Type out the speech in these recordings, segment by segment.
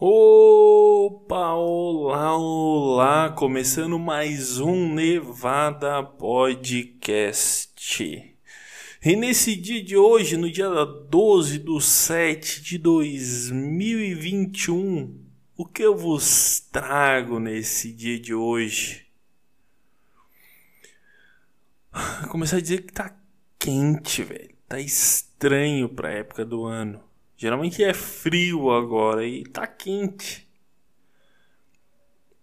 Opa, olá, olá, começando mais um Nevada Podcast. E nesse dia de hoje, no dia 12 de 7 de 2021, o que eu vos trago nesse dia de hoje? Começar a dizer que tá quente, velho. Tá estranho pra época do ano. Geralmente é frio agora e tá quente.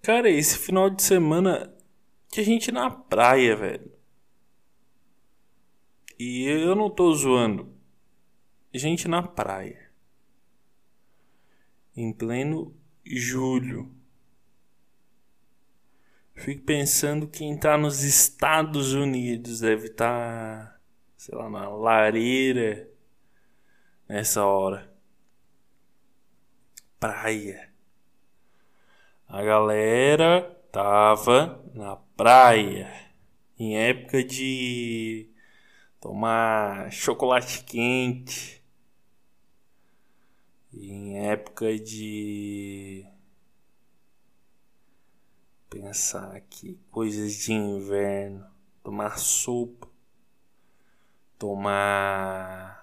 Cara, esse final de semana tinha gente na praia, velho. E eu não tô zoando. Gente na praia. Em pleno julho. Fico pensando quem tá nos Estados Unidos deve estar, tá, sei lá, na lareira nessa hora. Praia. A galera tava na praia em época de tomar chocolate quente. Em época de pensar aqui coisas de inverno, tomar sopa, tomar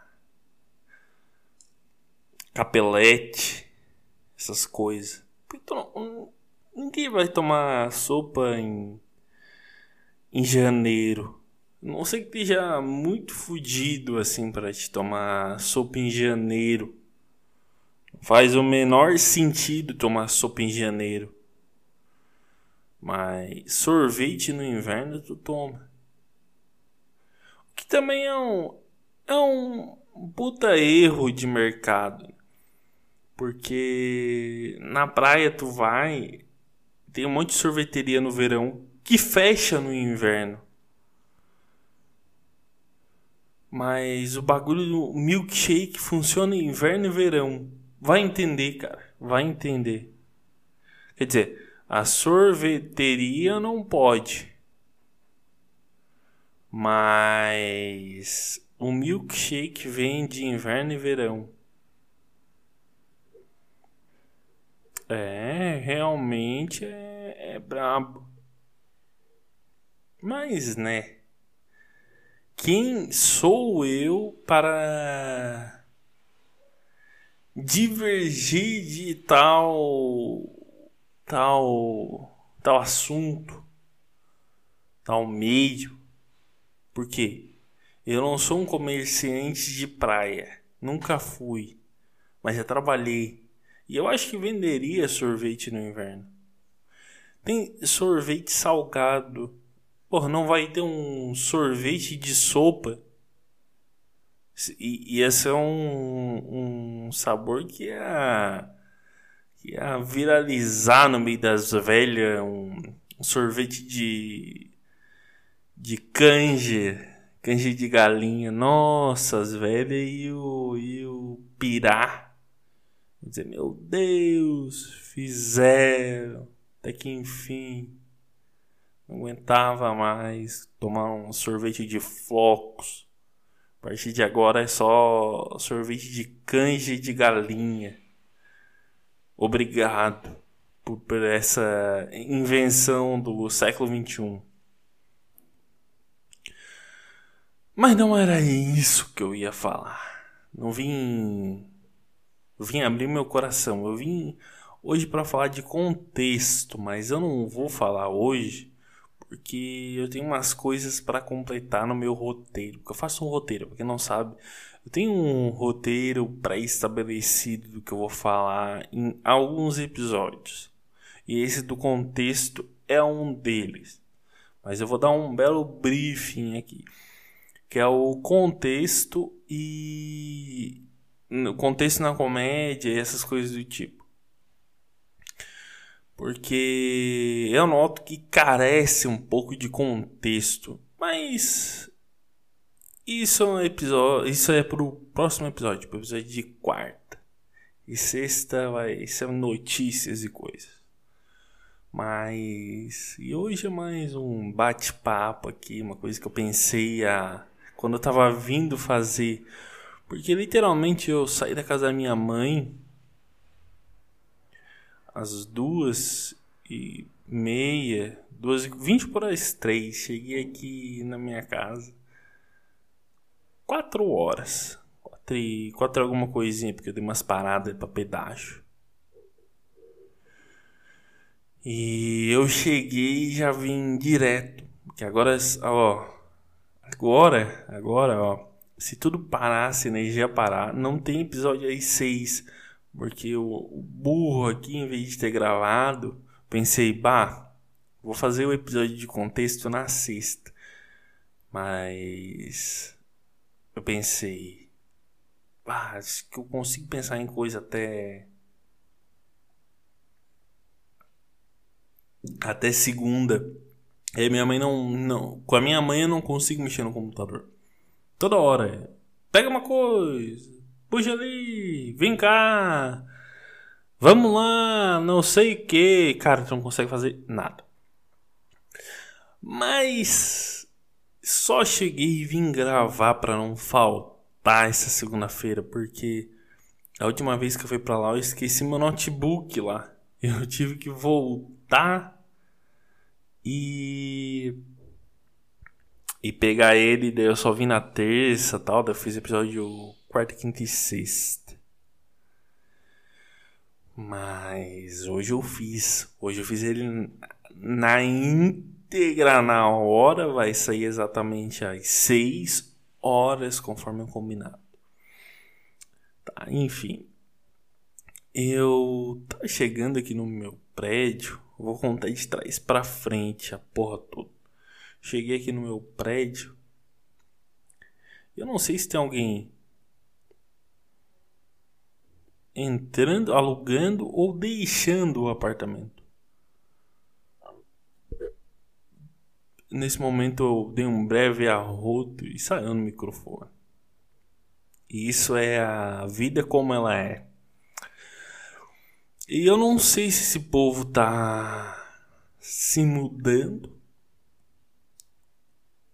capelete, essas coisas. Então, ninguém vai tomar sopa em, em janeiro. Não sei que esteja muito fudido assim para te tomar sopa em janeiro. Faz o menor sentido tomar sopa em janeiro. Mas sorvete no inverno tu toma. O que também é um, é um puta erro de mercado. Porque na praia tu vai, tem um monte de sorveteria no verão que fecha no inverno. Mas o bagulho do milkshake funciona em inverno e verão. Vai entender, cara. Vai entender. Quer dizer, a sorveteria não pode. Mas o milkshake vem de inverno e verão. É, realmente é, é brabo. Mas, né? Quem sou eu para divergir de tal tal tal assunto, tal meio? Por quê? Eu não sou um comerciante de praia, nunca fui, mas já trabalhei e eu acho que venderia sorvete no inverno. Tem sorvete salgado. Porra, não vai ter um sorvete de sopa. E ia ser um, um sabor que ia, ia viralizar no meio das velhas. Um, um sorvete de, de canje. Canje de galinha. Nossa, as velhas e o, e o pirá dizer, meu Deus, fizeram, até que enfim, não aguentava mais tomar um sorvete de flocos. A partir de agora é só sorvete de canja de galinha. Obrigado por, por essa invenção do século XXI. Mas não era isso que eu ia falar. Não vim eu vim abrir meu coração. Eu vim hoje para falar de contexto, mas eu não vou falar hoje porque eu tenho umas coisas para completar no meu roteiro. Porque eu faço um roteiro, para quem não sabe, eu tenho um roteiro pré-estabelecido do que eu vou falar em alguns episódios. E esse do contexto é um deles. Mas eu vou dar um belo briefing aqui, que é o contexto e contexto na comédia e essas coisas do tipo. Porque eu noto que carece um pouco de contexto, mas isso é um episódio, isso é pro próximo episódio, pro episódio de quarta. E sexta vai ser notícias e coisas. Mas e hoje é mais um bate-papo aqui, uma coisa que eu pensei a quando eu tava vindo fazer porque literalmente eu saí da casa da minha mãe às duas e meia, duas vinte por as três. Cheguei aqui na minha casa. Quatro horas. Quatro, e, quatro alguma coisinha, porque eu dei umas paradas pra pedágio. E eu cheguei e já vim direto. Que agora, ó. Agora, agora, ó. Se tudo parasse, a energia parar, não tem episódio aí 6. Porque o, burro aqui, em vez de ter gravado, pensei, bah, vou fazer o episódio de contexto na sexta. Mas eu pensei, ah, acho que eu consigo pensar em coisa até até segunda. E minha mãe não, não. Com a minha mãe eu não consigo mexer no computador. Toda hora. Pega uma coisa. Puxa ali. Vem cá. Vamos lá. Não sei o que. Cara, tu não consegue fazer nada. Mas. Só cheguei e vim gravar para não faltar essa segunda-feira. Porque. A última vez que eu fui pra lá eu esqueci meu notebook lá. Eu tive que voltar e e pegar ele, daí eu só vim na terça tal, daí eu fiz episódio quarta, quinta e sexta. Mas hoje eu fiz, hoje eu fiz ele na íntegra na hora, vai sair exatamente às 6 horas conforme o combinado. Tá, enfim. Eu tava chegando aqui no meu prédio, vou contar de trás para frente a porra toda. Cheguei aqui no meu prédio. Eu não sei se tem alguém entrando, alugando ou deixando o apartamento. Nesse momento eu dei um breve arroto e saiu no microfone. E isso é a vida como ela é. E eu não sei se esse povo tá se mudando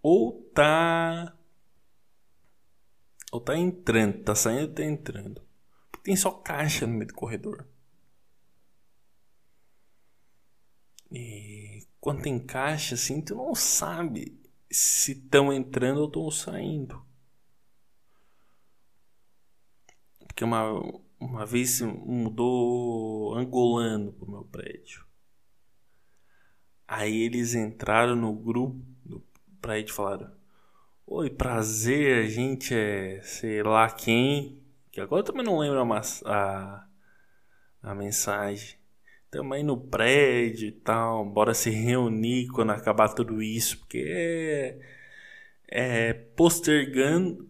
ou tá ou tá entrando, tá saindo, tá entrando. Porque tem só caixa no meio do corredor. E quando tem caixa assim, tu não sabe se estão entrando ou estão saindo. Porque uma uma vez mudou angolano pro meu prédio. Aí eles entraram no grupo do prédio e falaram: Oi, prazer, a gente é sei lá quem. Que agora eu também não lembro a, a, a mensagem. Também no prédio e tal. Bora se reunir quando acabar tudo isso. Porque é, é postergando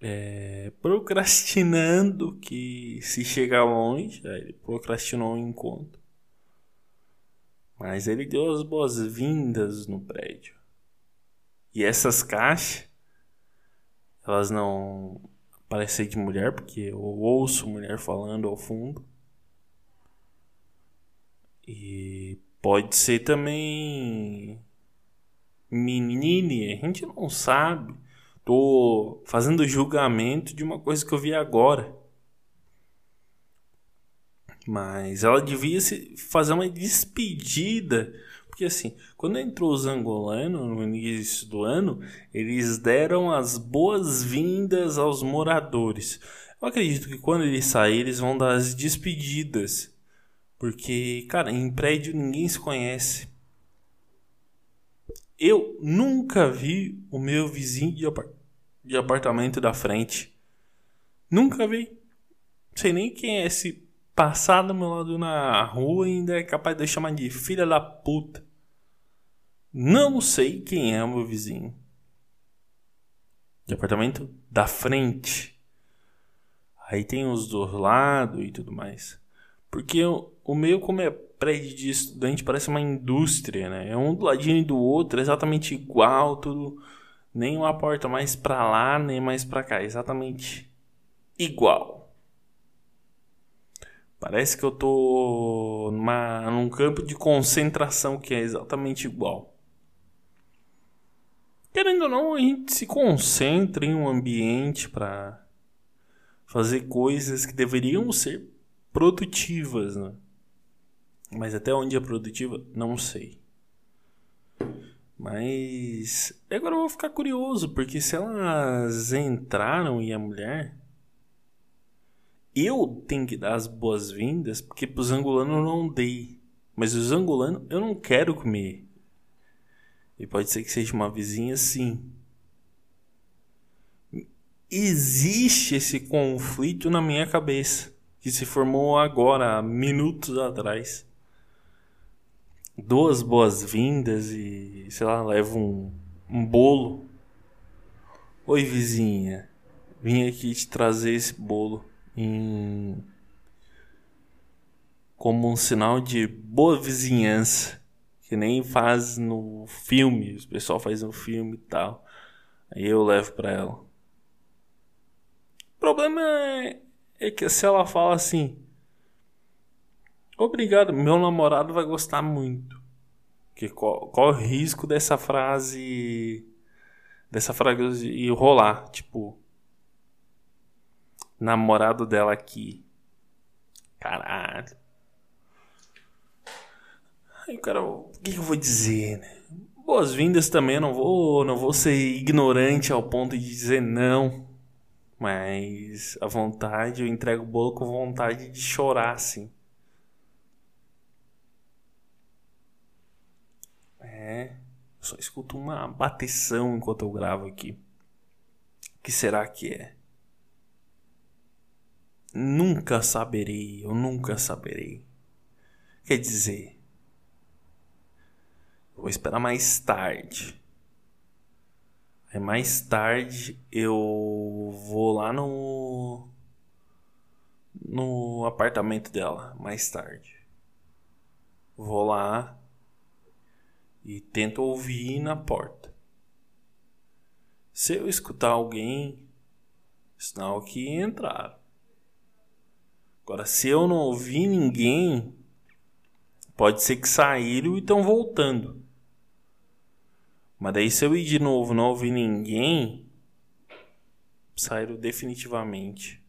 é, procrastinando que se chegar longe, ele procrastinou o encontro. Mas ele deu as boas-vindas no prédio. E essas caixas, elas não parecem de mulher, porque eu ouço mulher falando ao fundo. E pode ser também menine, a gente não sabe tô fazendo julgamento de uma coisa que eu vi agora. Mas ela devia se fazer uma despedida. Porque assim, quando entrou os angolanos no início do ano, eles deram as boas-vindas aos moradores. Eu acredito que quando eles saírem, eles vão dar as despedidas. Porque, cara, em prédio ninguém se conhece. Eu nunca vi o meu vizinho de, apart de apartamento da frente. Nunca vi. Sei nem quem é esse passar do meu lado na rua ainda é capaz de chamar de filha da puta. Não sei quem é o meu vizinho. De apartamento da frente. Aí tem os dois lados e tudo mais. Porque o, meu, como é prédio de estudante parece uma indústria, né? É um do ladinho do outro, exatamente igual, tudo. Nem uma porta mais para lá, nem mais para cá, exatamente igual. Parece que eu tô numa, num campo de concentração que é exatamente igual. Querendo ou não, a gente se concentra em um ambiente para fazer coisas que deveriam ser produtivas, né? Mas até onde é produtiva, não sei. Mas agora eu vou ficar curioso, porque se elas entraram e a mulher. Eu tenho que dar as boas-vindas, porque pros angolanos eu não dei. Mas os angolanos eu não quero comer. E pode ser que seja uma vizinha sim. Existe esse conflito na minha cabeça, que se formou agora, minutos atrás duas boas-vindas e, sei lá, levo um, um bolo. Oi, vizinha. Vim aqui te trazer esse bolo em como um sinal de boa vizinhança, que nem faz no filme, o pessoal faz no filme e tal. Aí eu levo para ela. O problema é, é que se ela fala assim, Obrigado, meu namorado vai gostar muito. Que qual, qual o risco dessa frase dessa frase rolar, tipo namorado dela aqui. Caralho. Aí, cara, o que eu vou dizer, né? Boas-vindas também, não vou, não vou ser ignorante ao ponto de dizer não. Mas a vontade, eu entrego o bolo com vontade de chorar, assim. É. Só escuto uma bateção enquanto eu gravo aqui. O que será que é? Nunca saberei, eu nunca saberei. Quer dizer, vou esperar mais tarde. Aí mais tarde eu vou lá no no apartamento dela, mais tarde. Vou lá e tento ouvir na porta. Se eu escutar alguém, sinal que entraram. Agora, se eu não ouvir ninguém, pode ser que saíram e estão voltando. Mas daí, se eu ir de novo não ouvir ninguém, saíram definitivamente.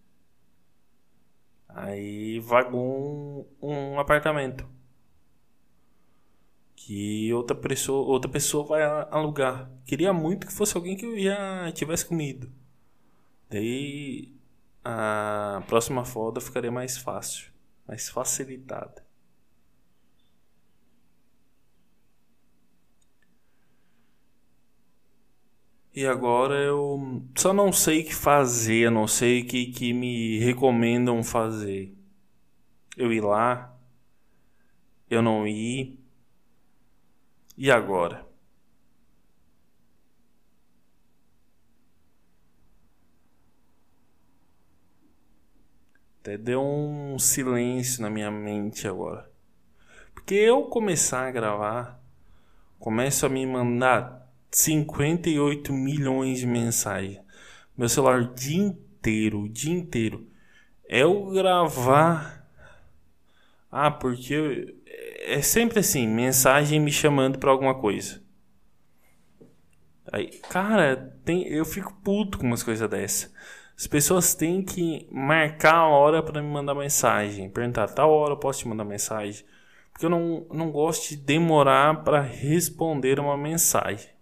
Aí vagou um, um apartamento que outra pessoa, outra pessoa vai alugar. Queria muito que fosse alguém que eu já tivesse comido. Daí a próxima foda ficaria mais fácil, mais facilitada. E agora eu só não sei o que fazer, não sei o que, que me recomendam fazer. Eu ir lá, eu não ir e agora? Até deu um silêncio na minha mente agora. Porque eu começar a gravar, começo a me mandar 58 milhões de mensagens. Meu celular o dia inteiro, o dia inteiro. É eu gravar. Ah, porque é sempre assim, mensagem me chamando para alguma coisa. Aí, cara, tem, eu fico puto com umas coisas dessa. As pessoas têm que marcar a hora para me mandar mensagem, perguntar tal hora eu posso te mandar mensagem, porque eu não, não gosto de demorar para responder uma mensagem.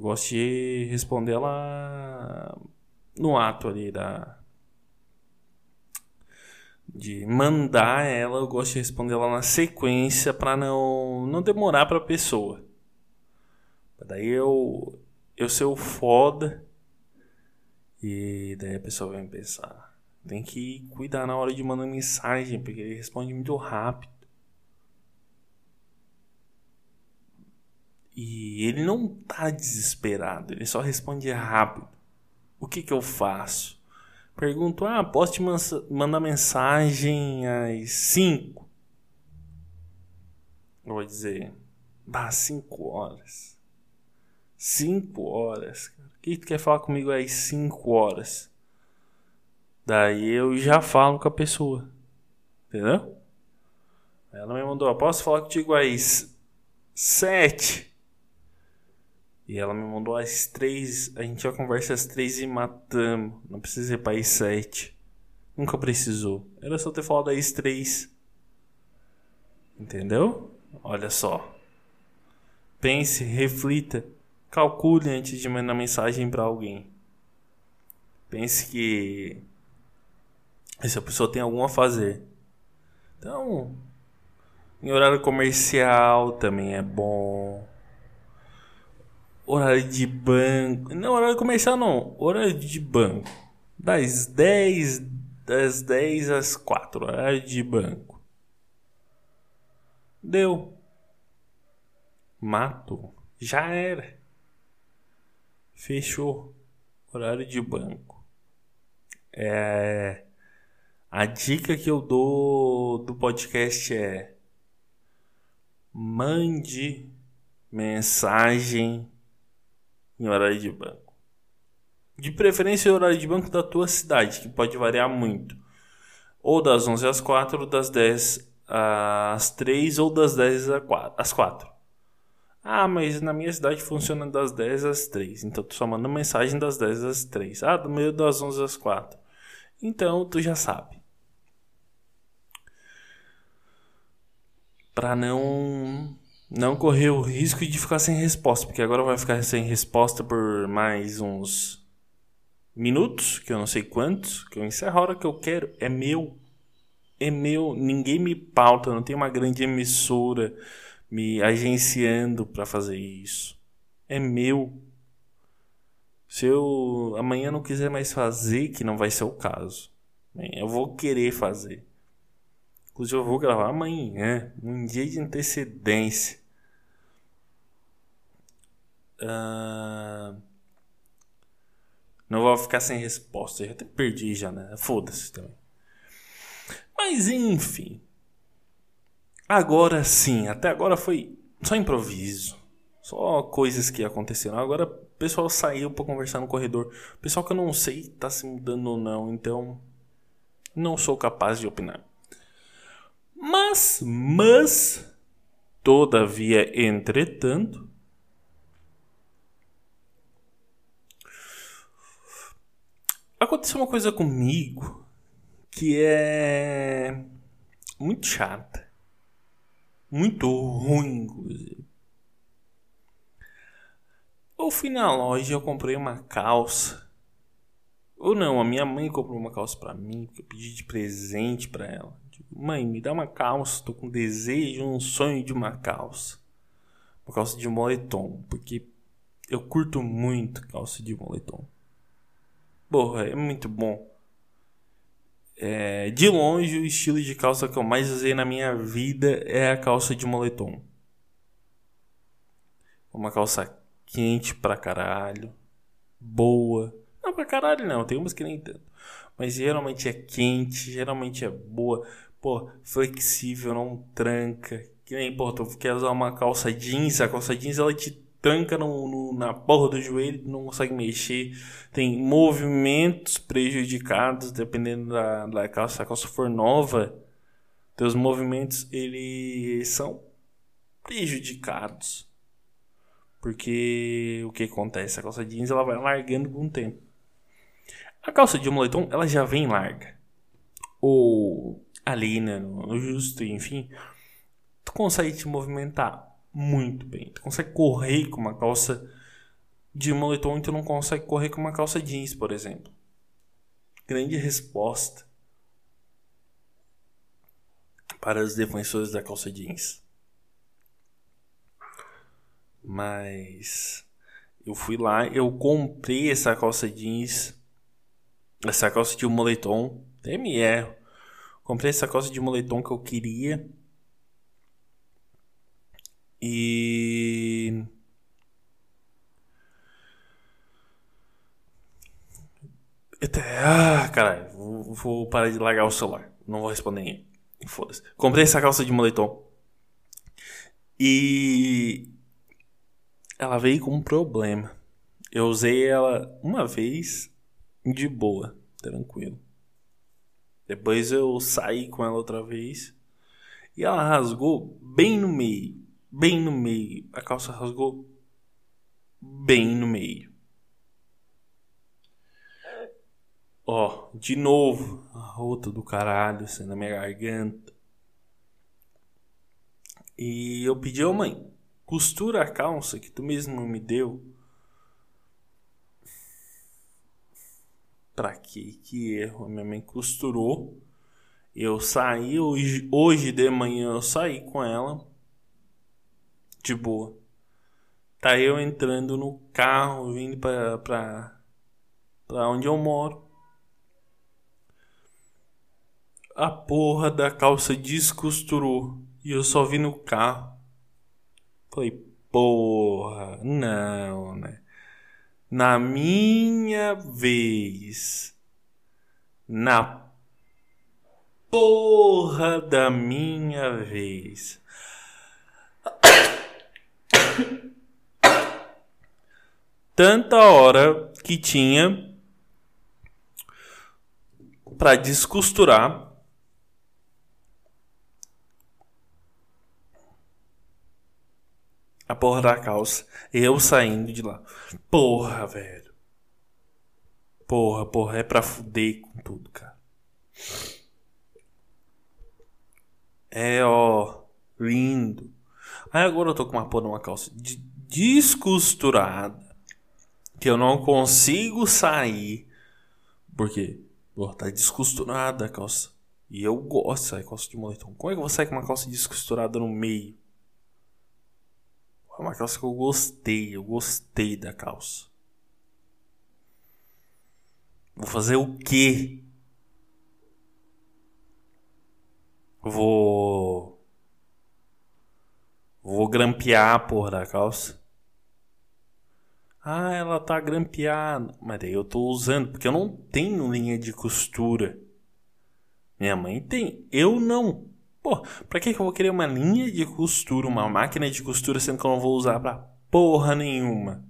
Eu gosto de responder ela no ato ali da de mandar ela, eu gosto de responder ela na sequência para não não demorar para a pessoa. Daí eu eu o foda e daí a pessoa vai pensar, tem que cuidar na hora de mandar mensagem, porque ele responde muito rápido. Ele não tá desesperado, ele só responde rápido. O que que eu faço? Pergunto, ah, posso te mandar mensagem às 5? Eu vou dizer, bah, 5 horas. 5 horas, cara. Que tu quer falar comigo às 5 horas? Daí eu já falo com a pessoa. Entendeu? Ela me mandou, posso falar contigo às 7? E ela me mandou às três. A gente já conversa às três e matamos. Não precisa ir para às sete. Nunca precisou. Era só ter falado às três. Entendeu? Olha só. Pense, reflita, calcule antes de mandar mensagem para alguém. Pense que essa pessoa tem algum a fazer. Então, em horário comercial também é bom. Horário de banco. Não, horário comercial não. Horário de banco. Das 10, das 10 às 4. Horário de banco. Deu. Mato. Já era. Fechou. Horário de banco. É. A dica que eu dou do podcast é mande mensagem em horário de banco. De preferência, o horário de banco da tua cidade, que pode variar muito. Ou das 11 às 4, das 10 às 3 ou das 10 às 4. Ah, mas na minha cidade funciona das 10 às 3. Então tu só manda mensagem das 10 às 3. Ah, do meio das 11 às 4. Então tu já sabe. para não não correr o risco de ficar sem resposta, porque agora vai ficar sem resposta por mais uns minutos, que eu não sei quantos, que eu encerro a hora que eu quero, é meu. É meu, ninguém me pauta, não tem uma grande emissora me agenciando para fazer isso. É meu. Se eu amanhã não quiser mais fazer, que não vai ser o caso, eu vou querer fazer. Inclusive eu vou gravar amanhã, um dia de antecedência. Não vou ficar sem resposta, já até perdi já, né? Foda-se também. Mas enfim. Agora sim, até agora foi só improviso. Só coisas que aconteceram. Agora o pessoal saiu para conversar no corredor. Pessoal que eu não sei tá se mudando ou não, então não sou capaz de opinar. Mas, mas, todavia, entretanto, aconteceu uma coisa comigo que é muito chata, muito ruim, inclusive. Eu fui na loja e eu comprei uma calça. Ou não, a minha mãe comprou uma calça para mim, que eu pedi de presente para ela. Mãe, me dá uma calça, tô com desejo, um sonho de uma calça. Uma calça de moletom, porque eu curto muito calça de moletom. Porra, é muito bom. É, de longe, o estilo de calça que eu mais usei na minha vida é a calça de moletom. Uma calça quente pra caralho. Boa. Não pra caralho não, tem umas que nem tanto. Mas geralmente é quente, geralmente é boa pô, flexível, não tranca. Que nem, pô, tu quer usar uma calça jeans, a calça jeans ela te tranca no, no, na porra do joelho, não consegue mexer. Tem movimentos prejudicados, dependendo da, da calça. Se a calça for nova, teus movimentos eles são prejudicados. Porque o que acontece? A calça jeans ela vai largando com o tempo. A calça de moletom ela já vem larga. Ou ali, né, no justo, enfim, tu consegue te movimentar muito bem. Tu consegue correr com uma calça de moletom e tu não consegue correr com uma calça jeans, por exemplo. Grande resposta para os defensores da calça jeans. Mas eu fui lá, eu comprei essa calça jeans, essa calça de moletom, até me erro. Comprei essa calça de moletom que eu queria. E. Ah, caralho. Vou, vou parar de largar o celular. Não vou responder ninguém. Foda-se. Comprei essa calça de moletom. E. Ela veio com um problema. Eu usei ela uma vez de boa, tranquilo. Depois eu saí com ela outra vez. E ela rasgou bem no meio. Bem no meio. A calça rasgou bem no meio. Ó, de novo. A rota do caralho assim na minha garganta. E eu pedi, ô mãe, costura a calça que tu mesmo me deu. Pra que que erro? Minha mãe costurou. Eu saí hoje, hoje de manhã, eu saí com ela. De boa. Tá eu entrando no carro, vindo pra, pra, pra onde eu moro. A porra da calça descosturou. E eu só vi no carro. Falei, porra, não, né? Na minha vez. Na porra da minha vez. Tanta hora que tinha para descosturar a porra da calça. Eu saindo de lá. Porra, velho. Porra, porra, é pra fuder com tudo, cara. É, ó, lindo. Aí agora eu tô com uma porra uma calça de descosturada. Que eu não consigo sair. Por quê? Porra, tá descosturada a calça. E eu gosto de sair calça de moletom. Como é que eu vou sair com uma calça descosturada no meio? É uma calça que eu gostei, eu gostei da calça. Vou fazer o quê? Vou. Vou grampear a porra da calça. Ah, ela tá grampeada. Mas daí eu tô usando, porque eu não tenho linha de costura. Minha mãe tem, eu não. Pô, pra que, que eu vou querer uma linha de costura, uma máquina de costura, sendo que eu não vou usar pra porra nenhuma?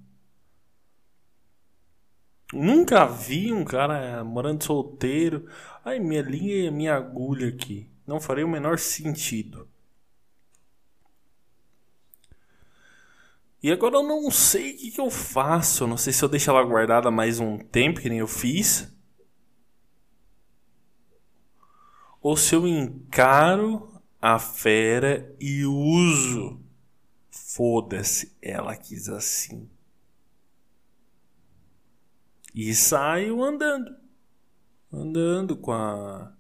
Nunca vi um cara morando solteiro. Ai, minha linha e minha agulha aqui. Não faria o menor sentido. E agora eu não sei o que, que eu faço. Não sei se eu deixo ela guardada mais um tempo, que nem eu fiz. ou se eu encaro a fera e uso. Foda-se, ela quis assim. E saio andando. Andando com a.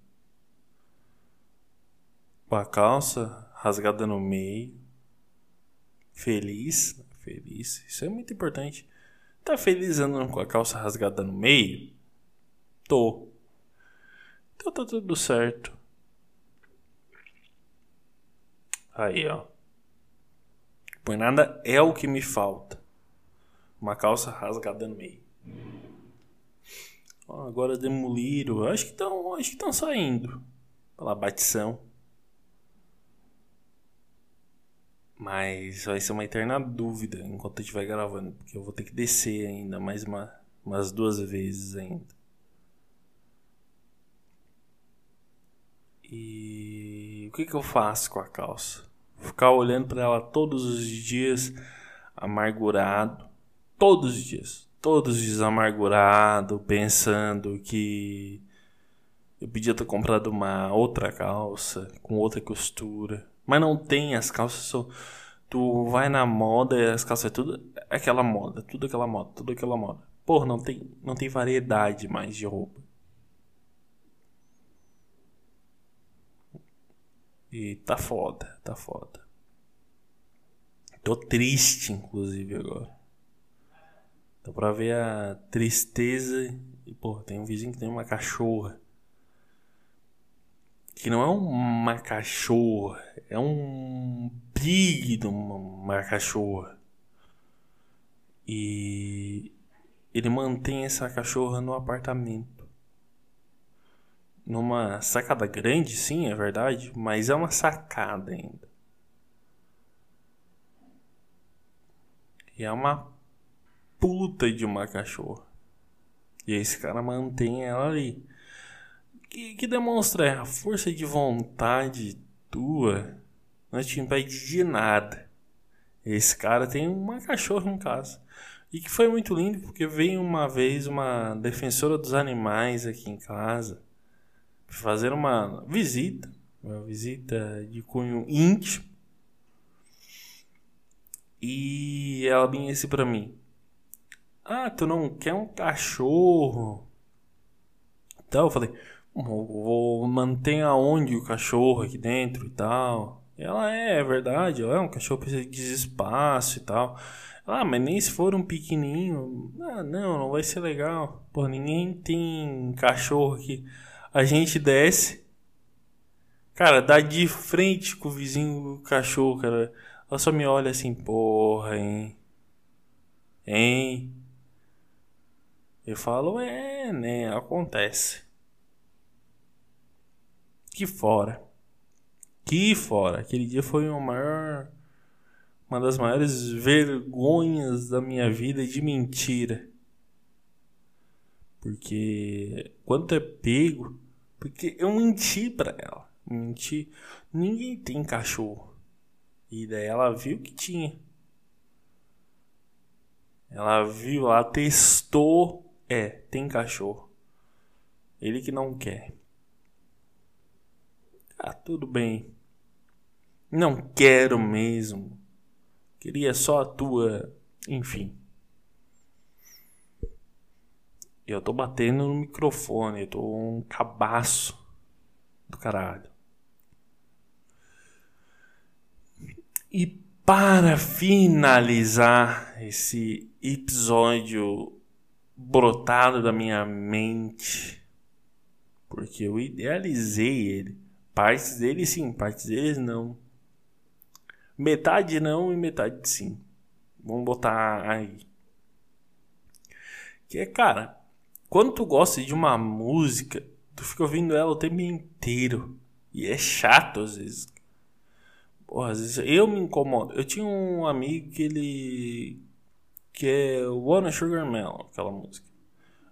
Com a calça rasgada no meio. Feliz. Feliz. Isso é muito importante. Tá feliz andando com a calça rasgada no meio? Tô. Então tá tudo certo. Aí, ó. Por nada é o que me falta. Uma calça rasgada no meio. Ó, agora demoliram. Acho que estão, acho que estão saindo pela batição. Mas vai ser uma eterna dúvida enquanto eu estiver gravando, porque eu vou ter que descer ainda mais uma, umas duas vezes ainda. E o que, que eu faço com a calça? Ficar olhando para ela todos os dias amargurado, todos os dias, todos os dias amargurado, pensando que eu podia ter comprado uma outra calça com outra costura, mas não tem as calças só tu vai na moda as calças é tudo aquela moda, tudo aquela moda, tudo aquela moda. Porra, não tem, não tem variedade mais de roupa. E tá foda, tá foda. Tô triste, inclusive, agora. Dá pra ver a tristeza. E, pô, tem um vizinho que tem uma cachorra. Que não é uma cachorra, é um big uma cachorra. E ele mantém essa cachorra no apartamento numa sacada grande, sim, é verdade, mas é uma sacada ainda. E é uma puta de uma cachorra. E esse cara mantém ela ali. Que, que demonstra a força de vontade tua não te impede de nada. Esse cara tem uma cachorra em casa. E que foi muito lindo porque veio uma vez uma defensora dos animais aqui em casa fazer uma visita, uma visita de cunho íntimo. E ela vinha assim pra mim. Ah, tu não quer um cachorro? Então eu falei, vou manter aonde o cachorro aqui dentro e tal. Ela é, é verdade, é um cachorro precisa de espaço e tal. Ah, mas nem se for um pequenininho. Ah, não, não vai ser legal. Pô, ninguém tem cachorro aqui. A gente desce. Cara, dá de frente com o vizinho cachorro, cara. Ela só me olha assim, porra, hein? Hein? Eu falo, é, né? Acontece. Que fora. Que fora. Aquele dia foi o maior uma das maiores vergonhas da minha vida de mentira. Porque quando é pego, porque eu menti para ela, menti. Ninguém tem cachorro. E daí ela viu que tinha. Ela viu, ela testou, é, tem cachorro. Ele que não quer. Ah, tudo bem. Não quero mesmo. Queria só a tua. Enfim. Eu tô batendo no microfone, eu tô um cabaço do caralho. E para finalizar esse episódio brotado da minha mente, porque eu idealizei ele, partes dele sim, partes deles não. Metade não e metade sim. Vamos botar aí. Que é, cara, quando tu gosta de uma música, tu fica ouvindo ela o tempo inteiro. E é chato às vezes. Porra, às vezes eu me incomodo. Eu tinha um amigo que ele. que é Wanna Sugar Melon, aquela música.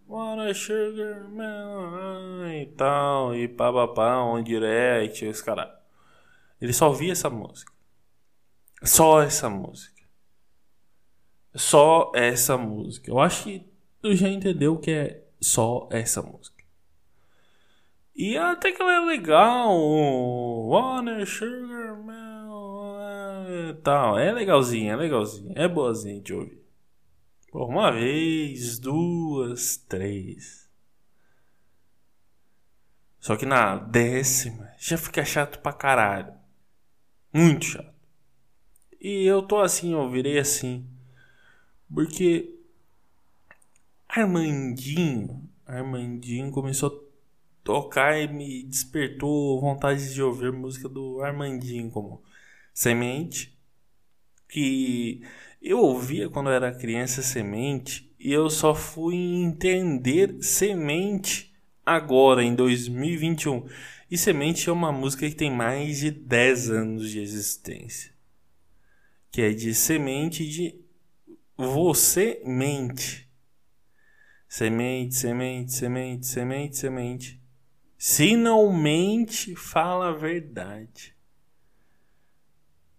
Wanna Sugar Melon e tal, e pá, pá, pá, on direct, os caras. Ele só ouvia essa música. Só essa música. Só essa música. Eu acho que tu já entendeu o que é só essa música. E até que ela é legal. Wanna Sugar Man. Tal. É legalzinha, é legalzinha. É boazinha de ouvir. Uma vez, duas, três. Só que na décima já fica chato pra caralho. Muito chato. E eu tô assim, eu virei assim. Porque Armandinho, Armandinho começou a tocar e me despertou vontade de ouvir música do Armandinho como Semente, que eu ouvia quando eu era criança Semente e eu só fui entender Semente agora em 2021. E Semente é uma música que tem mais de 10 anos de existência que é de semente de você mente. Semente, semente, semente, semente, semente. Se não mente, fala a verdade.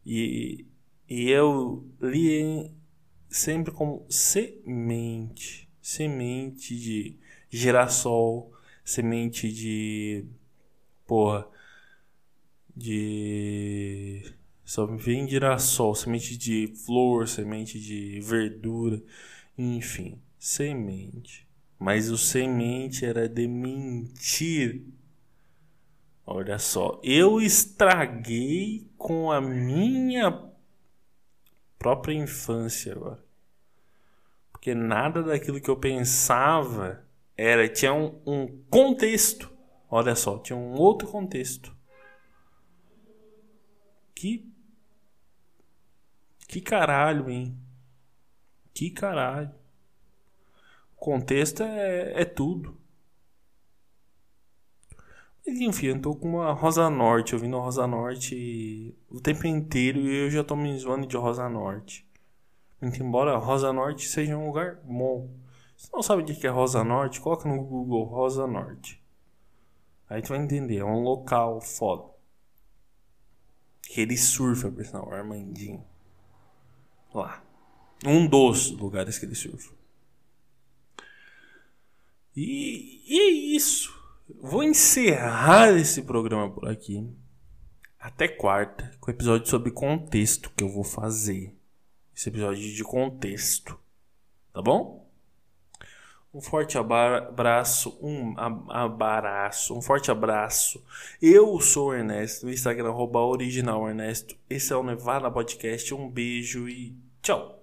E, e eu li sempre como semente. Semente de girassol, semente de. Porra. De só vem girassol, semente de flor, semente de verdura, enfim, semente. Mas o semente era de mentir. Olha só, eu estraguei com a minha própria infância agora. Porque nada daquilo que eu pensava era, tinha um, um contexto. Olha só, tinha um outro contexto. Que que caralho, hein? Que caralho. O contexto é, é tudo. Enfim, eu tô com uma Rosa Norte, ouvindo a Rosa Norte o tempo inteiro e eu já tô me zoando de Rosa Norte. Muito embora Rosa Norte seja um lugar bom. Se não sabe o que é Rosa Norte, coloca no Google Rosa Norte. Aí tu vai entender, é um local foda. Que ele surfa, por sinal, o Armandinho lá. Um dos lugares que ele surfa. E, e é isso. Vou encerrar esse programa por aqui. Até quarta, com o episódio sobre contexto que eu vou fazer. esse episódio de contexto. Tá bom? Um forte abraço, um abraço, um forte abraço. Eu sou o Ernesto, no Instagram, original Ernesto. Esse é o Nevada Podcast. Um beijo e tchau.